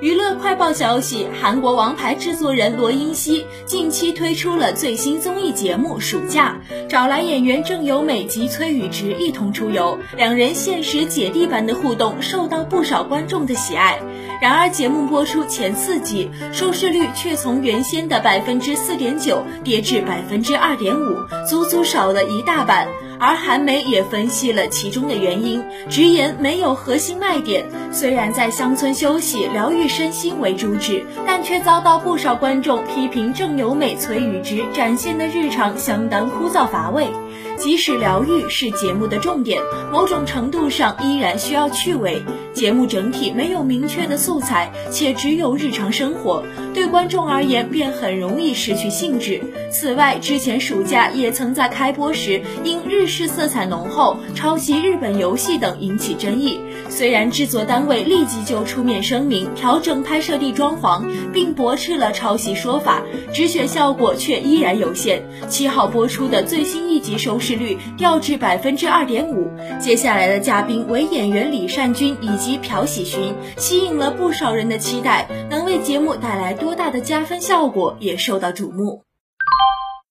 娱乐快报消息：韩国王牌制作人罗英熙近期推出了最新综艺节目《暑假》，找来演员郑有美及崔宇植一同出游，两人现实姐弟般的互动受到不少观众的喜爱。然而，节目播出前四集，收视率却从原先的百分之四点九跌至百分之二点五，足足少了一大半。而韩媒也分析了其中的原因，直言没有核心卖点。虽然在乡村休息、疗愈身心为主旨，但却遭到不少观众批评郑有美、崔宇植展现的日常相当枯燥乏味。即使疗愈是节目的重点，某种程度上依然需要趣味。节目整体没有明确的素材，且只有日常生活，对观众而言便很容易失去兴致。此外，之前暑假也曾在开播时因日式色彩浓厚、抄袭日本游戏等引起争议。虽然制作单位立即就出面声明调整拍摄地装潢，并驳斥了抄袭说法，止血效果却依然有限。七号播出的最新一集收视。率掉至百分之二点五。接下来的嘉宾为演员李善均以及朴喜勋，吸引了不少人的期待，能为节目带来多大的加分效果也受到瞩目。